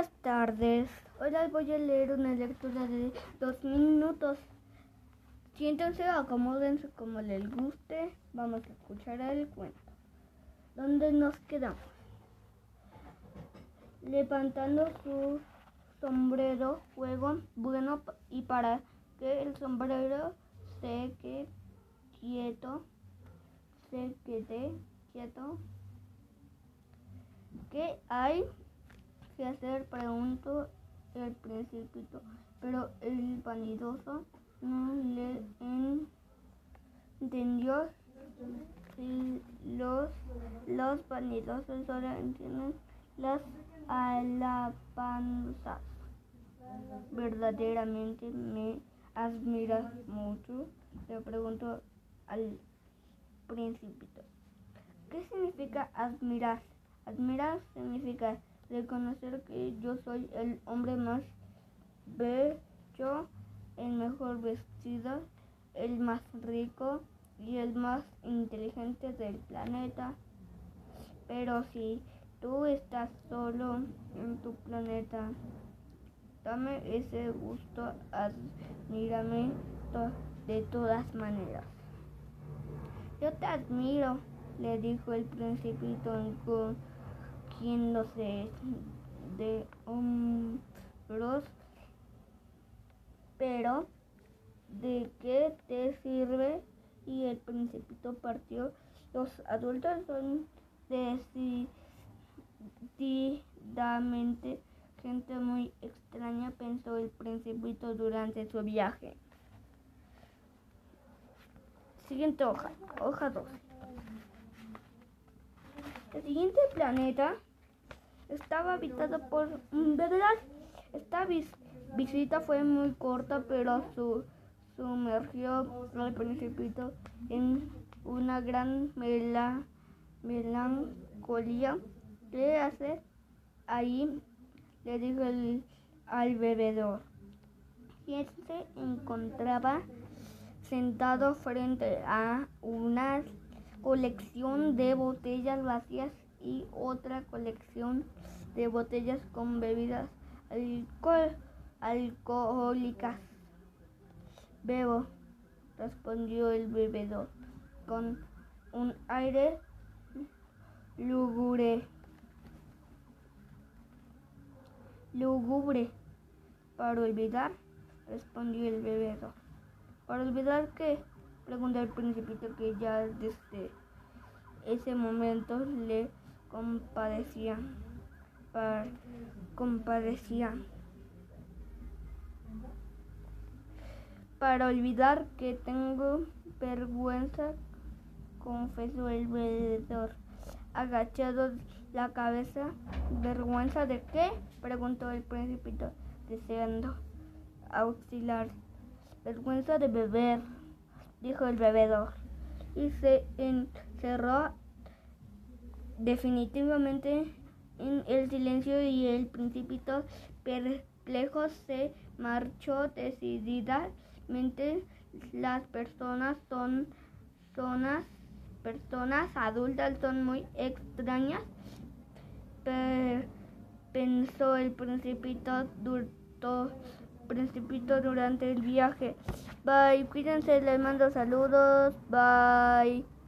Buenas tardes. Hoy les voy a leer una lectura de dos minutos. Siéntense, acomódense como les guste. Vamos a escuchar el cuento. ¿Dónde nos quedamos? Levantando su sombrero, juego bueno y para que el sombrero se quede quieto, se quede quieto. ¿Qué hay? Que hacer, preguntó el principito, pero el vanidoso no le entendió. Si los, los vanidosos solo entienden las alabanzas. ¿Verdaderamente me admiras mucho? Le preguntó al principito. ¿Qué significa admirar? Admirar significa reconocer que yo soy el hombre más bello, el mejor vestido, el más rico y el más inteligente del planeta. Pero si tú estás solo en tu planeta, dame ese gusto, admírame de todas maneras. Yo te admiro, le dijo el principito con cogiéndose de hombros. Pero, ¿de qué te sirve? Y el principito partió. Los adultos son decididamente gente muy extraña, pensó el principito durante su viaje. Siguiente hoja, hoja 2. El siguiente planeta estaba habitado por un ¿verdad? Esta visita fue muy corta, pero su sumergió al principito en una gran melancolía. ¿Qué hace ahí? le dijo al bebedor. Quien se encontraba sentado frente a una colección de botellas vacías y otra colección de botellas con bebidas alcohólicas. Bebo, respondió el bebedor con un aire lúgubre. Lúgubre. Para olvidar, respondió el bebedor. ¿Para olvidar qué? Preguntó el principito que ya desde ese momento le compadecía, compadecía. Para olvidar que tengo vergüenza, confesó el veedor, agachado la cabeza. ¿Vergüenza de qué? preguntó el principito, deseando auxiliar. Vergüenza de beber, dijo el bebedor, y se encerró definitivamente en el silencio y el principito perplejo se marchó decididamente. Las personas son zonas, personas adultas son muy extrañas, pensó el principito, principito durante el viaje. Bye, cuídense, les mando saludos. Bye.